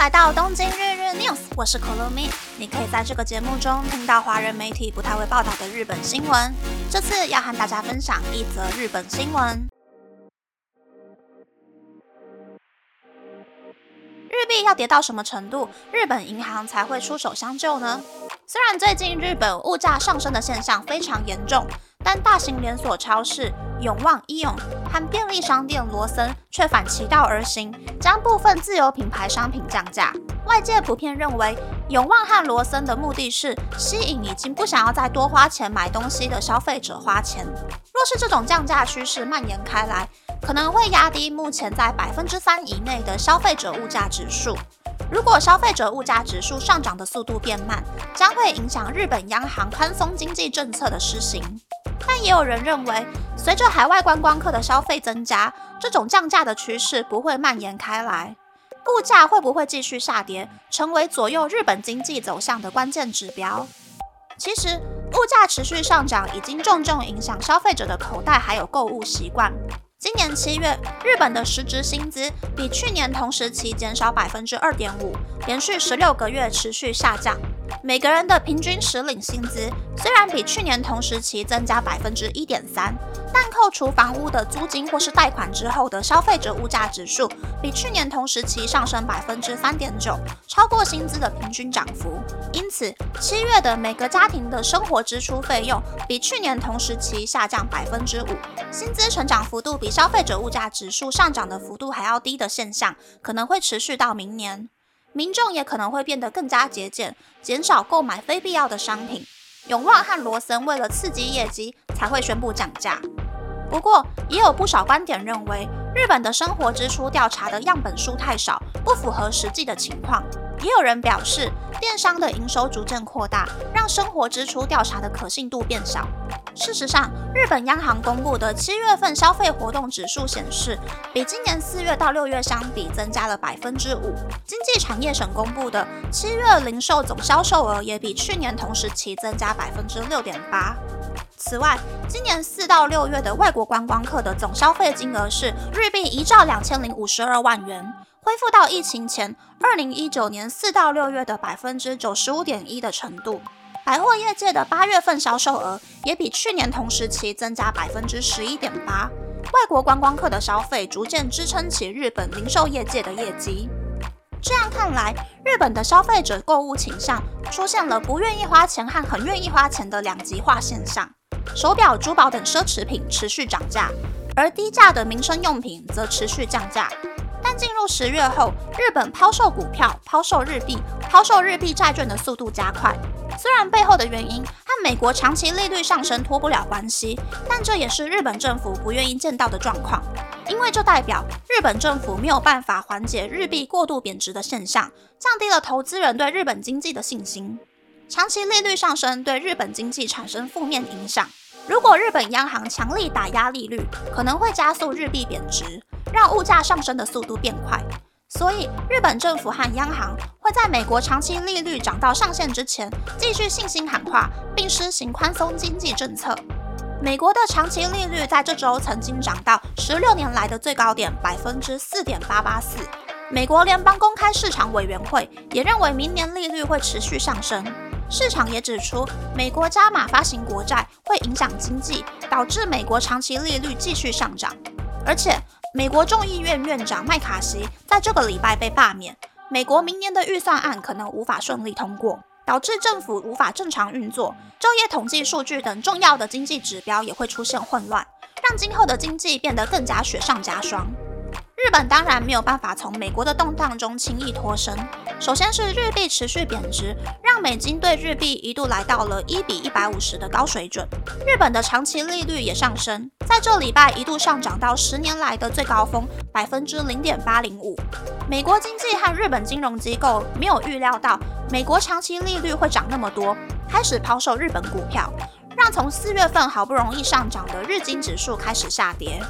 来到东京日日 news，我是可乐咪。你可以在这个节目中听到华人媒体不太会报道的日本新闻。这次要和大家分享一则日本新闻。日币要跌到什么程度，日本银行才会出手相救呢？虽然最近日本物价上升的现象非常严重，但大型连锁超市永旺伊永和便利商店罗森却反其道而行，将部分自有品牌商品降价。外界普遍认为，永旺和罗森的目的是吸引已经不想要再多花钱买东西的消费者花钱。若是这种降价趋势蔓延开来，可能会压低目前在百分之三以内的消费者物价指数。如果消费者物价指数上涨的速度变慢，将会影响日本央行宽松经济政策的施行。但也有人认为，随着海外观光客的消费增加，这种降价的趋势不会蔓延开来。物价会不会继续下跌，成为左右日本经济走向的关键指标？其实，物价持续上涨已经重重影响消费者的口袋还有购物习惯。今年七月，日本的实质薪资比去年同时期减少百分之二点五，连续十六个月持续下降。每个人的平均实领薪资虽然比去年同时期增加百分之一点三，但扣除房屋的租金或是贷款之后的消费者物价指数比去年同时期上升百分之三点九，超过薪资的平均涨幅。因此，七月的每个家庭的生活支出费用比去年同时期下降百分之五，薪资成长幅度比消费者物价指数上涨的幅度还要低的现象，可能会持续到明年。民众也可能会变得更加节俭，减少购买非必要的商品。永旺和罗森为了刺激业绩，才会宣布降价。不过，也有不少观点认为，日本的生活支出调查的样本数太少，不符合实际的情况。也有人表示，电商的营收逐渐扩大，让生活支出调查的可信度变小。事实上，日本央行公布的七月份消费活动指数显示，比今年四月到六月相比增加了百分之五。经济产业省公布的七月零售总销售额也比去年同时期增加百分之六点八。此外，今年四到六月的外国观光客的总消费金额是日币一兆两千零五十二万元。恢复到疫情前二零一九年四到六月的百分之九十五点一的程度。百货业界的八月份销售额也比去年同时期增加百分之十一点八。外国观光客的消费逐渐支撑起日本零售业界的业绩。这样看来，日本的消费者购物倾向出现了不愿意花钱和很愿意花钱的两极化现象。手表、珠宝等奢侈品持续涨价，而低价的民生用品则持续降价。但进入十月后，日本抛售股票、抛售日币、抛售日币债券的速度加快。虽然背后的原因和美国长期利率上升脱不了关系，但这也是日本政府不愿意见到的状况，因为这代表日本政府没有办法缓解日币过度贬值的现象，降低了投资人对日本经济的信心。长期利率上升对日本经济产生负面影响。如果日本央行强力打压利率，可能会加速日币贬值。让物价上升的速度变快，所以日本政府和央行会在美国长期利率涨到上限之前，继续信心喊话，并施行宽松经济政策。美国的长期利率在这周曾经涨到十六年来的最高点百分之四点八八四。美国联邦公开市场委员会也认为明年利率会持续上升。市场也指出，美国加码发行国债会影响经济，导致美国长期利率继续上涨，而且。美国众议院院长麦卡锡在这个礼拜被罢免，美国明年的预算案可能无法顺利通过，导致政府无法正常运作，就业统计数据等重要的经济指标也会出现混乱，让今后的经济变得更加雪上加霜。日本当然没有办法从美国的动荡中轻易脱身。首先是日币持续贬值，让美金对日币一度来到了一比一百五十的高水准。日本的长期利率也上升，在这礼拜一度上涨到十年来的最高峰百分之零点八零五。美国经济和日本金融机构没有预料到美国长期利率会涨那么多，开始抛售日本股票，让从四月份好不容易上涨的日经指数开始下跌。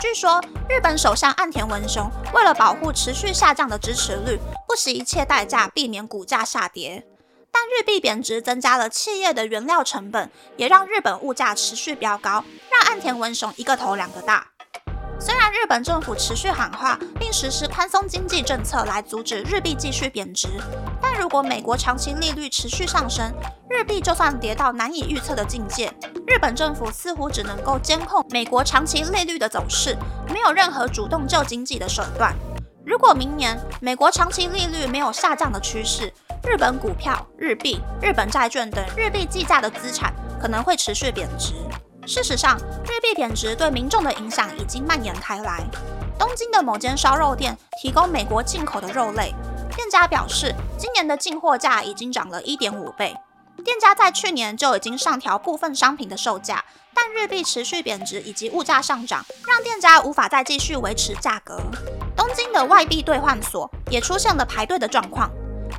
据说，日本首相岸田文雄为了保护持续下降的支持率，不惜一切代价避免股价下跌。但日币贬值增加了企业的原料成本，也让日本物价持续飙高，让岸田文雄一个头两个大。虽然日本政府持续喊话并实施宽松经济政策来阻止日币继续贬值，但如果美国长期利率持续上升，日币就算跌到难以预测的境界，日本政府似乎只能够监控美国长期利率的走势，没有任何主动救经济的手段。如果明年美国长期利率没有下降的趋势，日本股票、日币、日本债券等日币计价的资产可能会持续贬值。事实上，日币贬值对民众的影响已经蔓延开来。东京的某间烧肉店提供美国进口的肉类，店家表示，今年的进货价已经涨了一点五倍。店家在去年就已经上调部分商品的售价，但日币持续贬值以及物价上涨，让店家无法再继续维持价格。东京的外币兑换所也出现了排队的状况。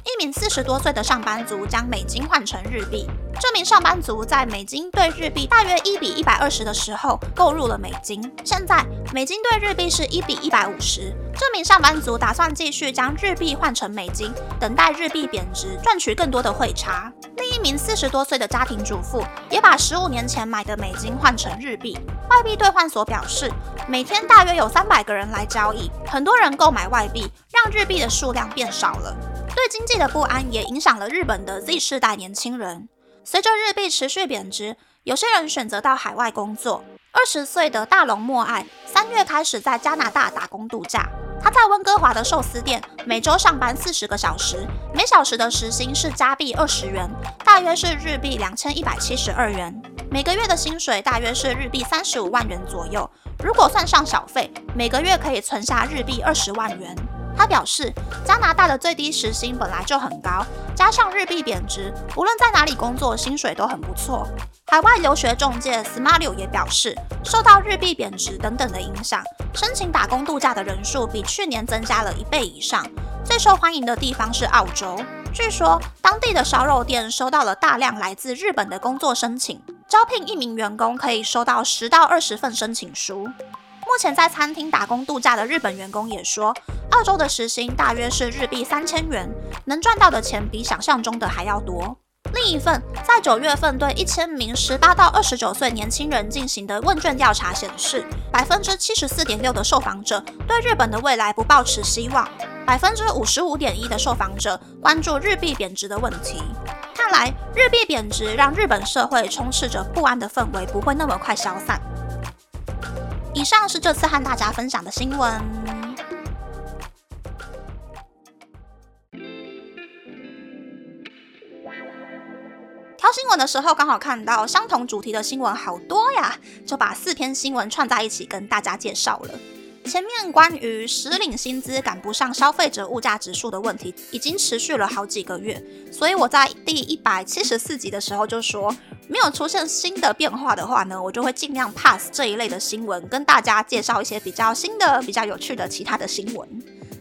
一名四十多岁的上班族将美金换成日币。这名上班族在美金兑日币大约一比一百二十的时候购入了美金。现在美金兑日币是一比一百五十。这名上班族打算继续将日币换成美金，等待日币贬值，赚取更多的汇差。另一名四十多岁的家庭主妇也把十五年前买的美金换成日币。外币兑换所表示，每天大约有三百个人来交易，很多人购买外币，让日币的数量变少了。对经济的不安也影响了日本的 Z 世代年轻人。随着日币持续贬值，有些人选择到海外工作。二十岁的大龙默爱三月开始在加拿大打工度假。他在温哥华的寿司店每周上班四十个小时，每小时的时薪是加币二十元，大约是日币两千一百七十二元。每个月的薪水大约是日币三十五万元左右。如果算上小费，每个月可以存下日币二十万元。他表示，加拿大的最低时薪本来就很高，加上日币贬值，无论在哪里工作，薪水都很不错。海外留学中介 Smario 也表示，受到日币贬值等等的影响，申请打工度假的人数比去年增加了一倍以上。最受欢迎的地方是澳洲，据说当地的烧肉店收到了大量来自日本的工作申请，招聘一名员工可以收到十到二十份申请书。目前在餐厅打工度假的日本员工也说，澳洲的时薪大约是日币三千元，能赚到的钱比想象中的还要多。另一份在九月份对一千名十八到二十九岁年轻人进行的问卷调查显示，百分之七十四点六的受访者对日本的未来不抱持希望，百分之五十五点一的受访者关注日币贬值的问题。看来日币贬值让日本社会充斥着不安的氛围，不会那么快消散。以上是这次和大家分享的新闻。挑新闻的时候，刚好看到相同主题的新闻好多呀，就把四篇新闻串在一起跟大家介绍了。前面关于实领薪资赶不上消费者物价指数的问题，已经持续了好几个月，所以我在第一百七十四集的时候就说。没有出现新的变化的话呢，我就会尽量 pass 这一类的新闻，跟大家介绍一些比较新的、比较有趣的其他的新闻。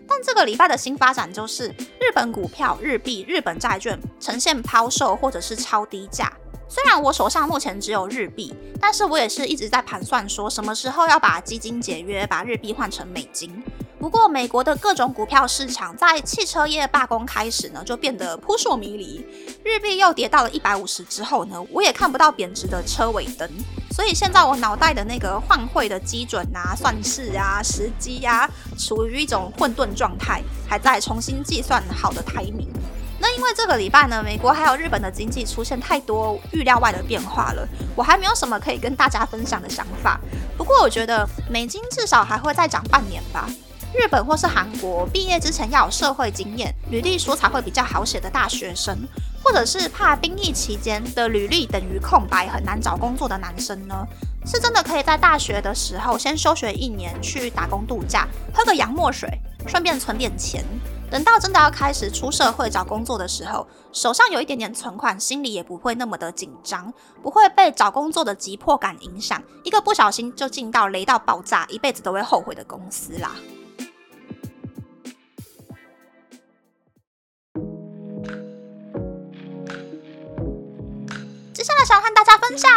但这个礼拜的新发展就是，日本股票、日币、日本债券呈现抛售或者是超低价。虽然我手上目前只有日币，但是我也是一直在盘算，说什么时候要把基金解约，把日币换成美金。不过，美国的各种股票市场在汽车业罢工开始呢，就变得扑朔迷离。日币又跌到了一百五十之后呢，我也看不到贬值的车尾灯。所以现在我脑袋的那个换汇的基准啊、算式啊、时机呀，处于一种混沌状态，还在重新计算好的排名。那因为这个礼拜呢，美国还有日本的经济出现太多预料外的变化了，我还没有什么可以跟大家分享的想法。不过我觉得美金至少还会再涨半年吧。日本或是韩国毕业之前要有社会经验，履历书才会比较好写的大学生，或者是怕兵役期间的履历等于空白很难找工作的男生呢，是真的可以在大学的时候先休学一年去打工度假，喝个洋墨水，顺便存点钱，等到真的要开始出社会找工作的时候，手上有一点点存款，心里也不会那么的紧张，不会被找工作的急迫感影响，一个不小心就进到雷到爆炸，一辈子都会后悔的公司啦。接下来想和大家分享，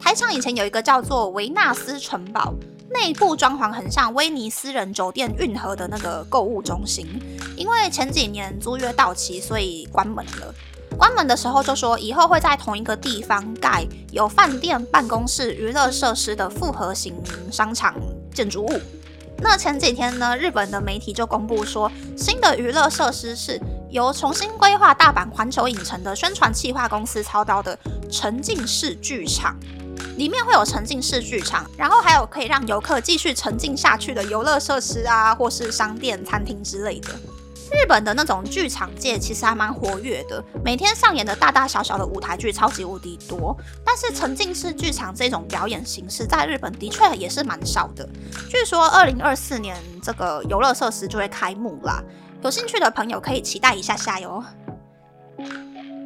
台场以前有一个叫做维纳斯城堡，内部装潢很像威尼斯人酒店运河的那个购物中心。因为前几年租约到期，所以关门了。关门的时候就说以后会在同一个地方盖有饭店、办公室、娱乐设施的复合型商场建筑物。那前几天呢，日本的媒体就公布说，新的娱乐设施是由重新规划大阪环球影城的宣传企划公司操刀的沉浸式剧场，里面会有沉浸式剧场，然后还有可以让游客继续沉浸下去的游乐设施啊，或是商店、餐厅之类的。日本的那种剧场界其实还蛮活跃的，每天上演的大大小小的舞台剧超级无敌多。但是沉浸式剧场这种表演形式在日本的确也是蛮少的。据说二零二四年这个游乐设施就会开幕啦，有兴趣的朋友可以期待一下下哟。